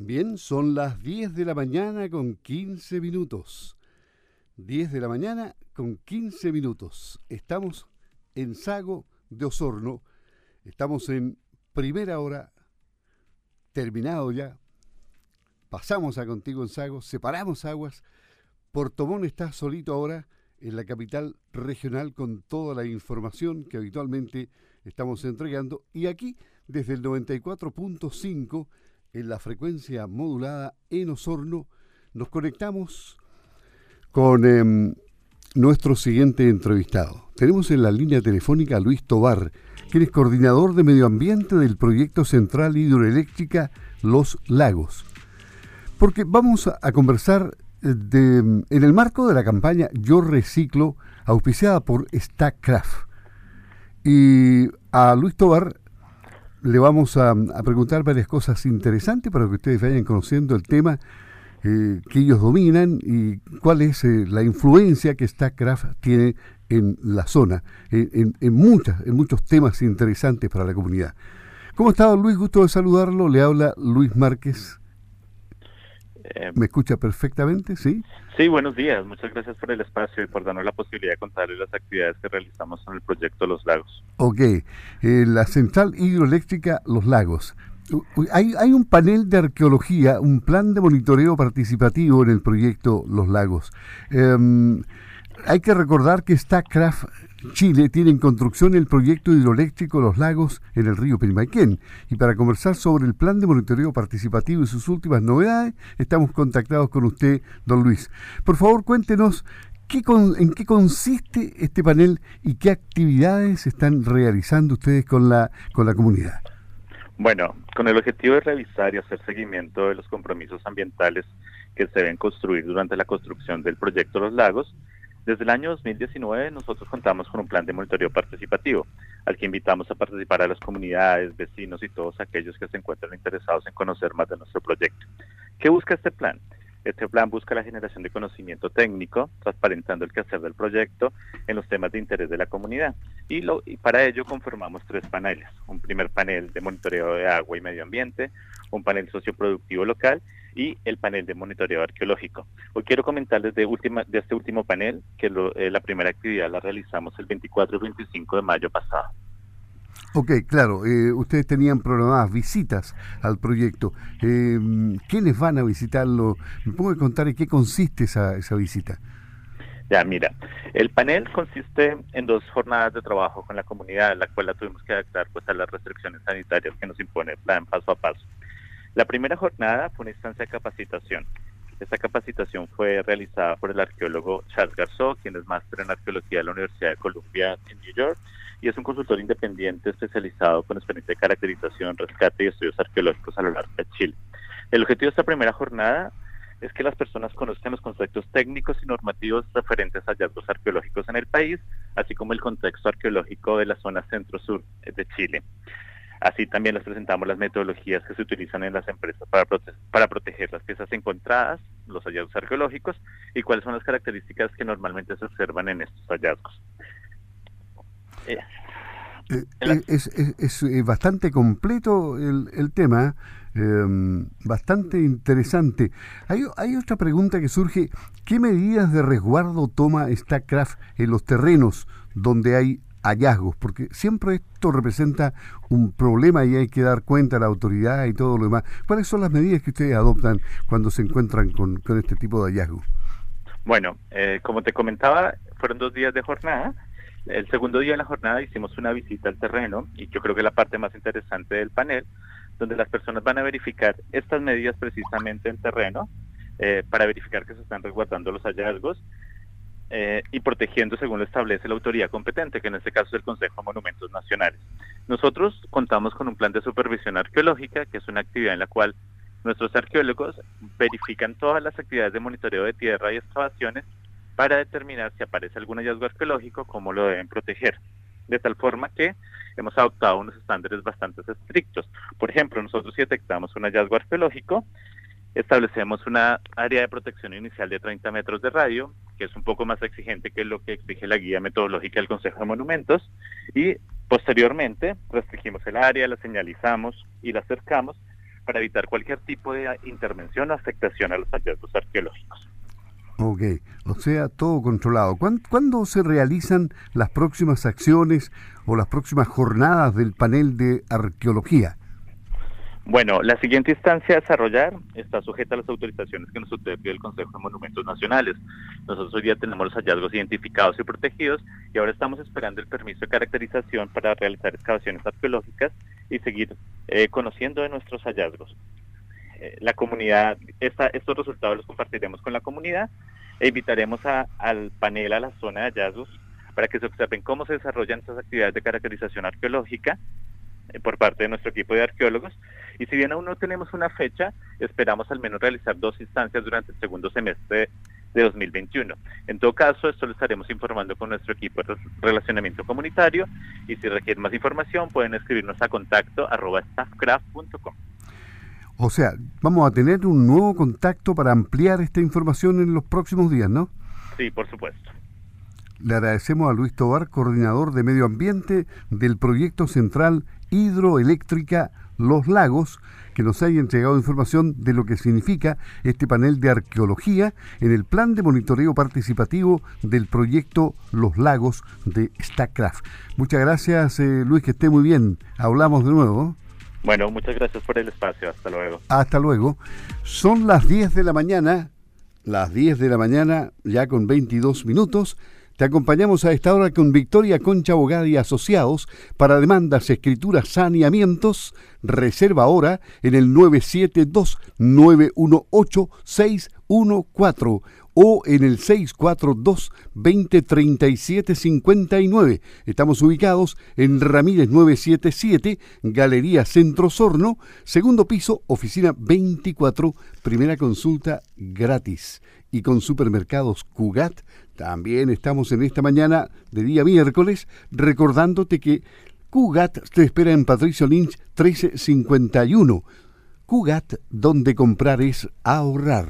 Bien, son las 10 de la mañana con 15 minutos. 10 de la mañana con 15 minutos. Estamos en Sago de Osorno. Estamos en primera hora. Terminado ya. Pasamos a contigo en Sago. Separamos aguas. Portomón está solito ahora en la capital regional con toda la información que habitualmente estamos entregando. Y aquí, desde el 94.5 en la frecuencia modulada en Osorno. Nos conectamos con em, nuestro siguiente entrevistado. Tenemos en la línea telefónica a Luis Tobar, quien es coordinador de medio ambiente del proyecto central hidroeléctrica Los Lagos. Porque vamos a, conversar eh, de, en el marco de la campaña Yo Reciclo, auspiciada por Stackcraft. Y a Luis Tobar le vamos a, preguntar varias cosas interesantes para que ustedes vayan conociendo el tema eh, que ellos dominan y cuál es eh, la influencia que StackCraft tiene en la zona, en, muchas, en muchos temas interesantes para la comunidad. ¿Cómo está, Luis? Gusto de saludarlo. Le habla Luis Márquez eh, ¿Me escucha perfectamente? ¿Sí? Sí, buenos días. Muchas gracias por el espacio y por darnos la posibilidad de contarles las actividades que realizamos en el proyecto Los Lagos. Ok. Eh, la central hidroeléctrica Los Lagos. Hay, hay un panel de arqueología, un plan de monitoreo participativo en el proyecto Los Lagos. Em, hay que recordar que StackCraft Chile tiene en construcción el proyecto hidroeléctrico Los Lagos en el río Pirimaquén. Y para conversar sobre el plan de monitoreo participativo y sus últimas novedades, estamos contactados con usted, don Luis. Por favor, cuéntenos qué en qué consiste este panel y qué actividades están realizando ustedes con la, con la comunidad. Bueno, con el objetivo de revisar y hacer seguimiento de los compromisos ambientales que se deben construir durante la construcción del proyecto Los Lagos, desde el año 2019 nosotros contamos con un plan de monitoreo participativo, al que invitamos a participar a las comunidades, vecinos y todos aquellos que se encuentran interesados en conocer más de nuestro proyecto. ¿Qué busca este plan? Este plan busca la generación de conocimiento técnico, transparentando el quehacer del proyecto en los temas de interés de la comunidad. Y, lo, y para ello conformamos tres paneles. Un primer panel de monitoreo de agua y medio ambiente, un panel socioproductivo local y el panel de monitoreo arqueológico. Hoy quiero comentarles de, última, de este último panel que eh, la primera actividad la realizamos el 24 y 25 de mayo pasado. Ok, claro, eh, ustedes tenían programadas visitas al proyecto. Eh, ¿Quiénes van a visitarlo? ¿Me puedo contar en qué consiste esa, esa visita? Ya, mira, el panel consiste en dos jornadas de trabajo con la comunidad, la cual la tuvimos que adaptar pues, a las restricciones sanitarias que nos impone el plan paso a paso. La primera jornada fue una instancia de capacitación. Esta capacitación fue realizada por el arqueólogo Charles Garzó, quien es máster en arqueología de la Universidad de Columbia en New York y es un consultor independiente especializado con experiencia de caracterización, rescate y estudios arqueológicos a lo largo de Chile. El objetivo de esta primera jornada es que las personas conozcan los conceptos técnicos y normativos referentes a hallazgos arqueológicos en el país, así como el contexto arqueológico de la zona centro-sur de Chile. Así también les presentamos las metodologías que se utilizan en las empresas para, para proteger las piezas encontradas, los hallazgos arqueológicos y cuáles son las características que normalmente se observan en estos hallazgos. Eh, eh, eh, es, bastante completo el, el tema, em, bastante interesante. Hay, hay otra pregunta que surge, ¿qué medidas de resguardo toma StackCraft en los terrenos donde hay hallazgos, porque siempre esto representa un problema y hay que dar cuenta a la autoridad y todo lo demás. ¿Cuáles son las medidas que ustedes adoptan cuando se encuentran con, este tipo de hallazgos? Bueno, eh, como te comentaba, fueron dos días de jornada. El segundo día de la jornada hicimos una visita al terreno y yo creo que la parte más interesante del panel, donde las personas van a verificar estas medidas precisamente en terreno eh, para verificar que se están resguardando los hallazgos eh, y protegiendo según lo establece la autoridad competente, que en este caso es el Consejo de Monumentos Nacionales. Nosotros contamos con un plan de supervisión arqueológica, que es una actividad en la cual nuestros arqueólogos verifican todas las actividades de monitoreo de tierra y excavaciones para determinar si aparece algún hallazgo arqueológico, cómo lo deben proteger. De tal forma que hemos adoptado unos estándares bastante estrictos. Por ejemplo, nosotros si detectamos un hallazgo arqueológico, establecemos una área de protección inicial de 30 metros de radio, que es un poco más exigente que lo que exige la guía metodológica del Consejo de Monumentos, y posteriormente restringimos el área, la señalizamos y la acercamos para evitar cualquier tipo de intervención o afectación a los hallazgos arqueológicos. Ok, o sea, todo controlado. ¿Cuándo, se realizan las próximas acciones o las próximas jornadas del panel de arqueología? Bueno, la siguiente instancia a desarrollar está sujeta a las autorizaciones que nos otorga el Consejo de Monumentos Nacionales. Nosotros hoy día tenemos los hallazgos identificados y protegidos y ahora estamos esperando el permiso de caracterización para realizar excavaciones arqueológicas y seguir eh, conociendo de nuestros hallazgos. Eh, la comunidad, estos resultados los compartiremos con la comunidad e invitaremos al panel a la zona de hallazgos para que se observen cómo se desarrollan estas actividades de caracterización arqueológica eh, por parte de nuestro equipo de arqueólogos. Y si bien aún no tenemos una fecha, esperamos al menos realizar dos instancias durante el segundo semestre de 2021. En todo caso, esto lo estaremos informando con nuestro equipo de relacionamiento comunitario y si requieren más información pueden escribirnos a contacto. O sea, vamos a tener un nuevo contacto para ampliar esta información en los próximos días, ¿no? Sí, por supuesto. Le agradecemos a Luis Tobar, coordinador de Medio Ambiente del Proyecto Central Hidroeléctrica Los Lagos, que nos haya entregado información de lo que significa este panel de arqueología en el plan de monitoreo participativo del proyecto Los Lagos de StackCraft. Muchas gracias, eh, Luis, que esté muy bien. Hablamos de nuevo. Bueno, muchas gracias por el espacio. Hasta luego. Hasta luego. Son las 10 de la mañana, las 10 de la mañana, ya con 22 minutos. Te acompañamos a esta hora con Victoria Concha Abogada y Asociados para demandas, escrituras, saneamientos. Reserva ahora en el 972-918-614 o en el 642-2037-59. Estamos ubicados en Ramírez 977, Galería Centro Sorno, segundo piso, oficina 24, primera consulta gratis. Y con supermercados Cugat también estamos en esta mañana de día miércoles recordándote que Cugat te espera en Patricio Lynch 1351. Cugat, donde comprar es ahorrar.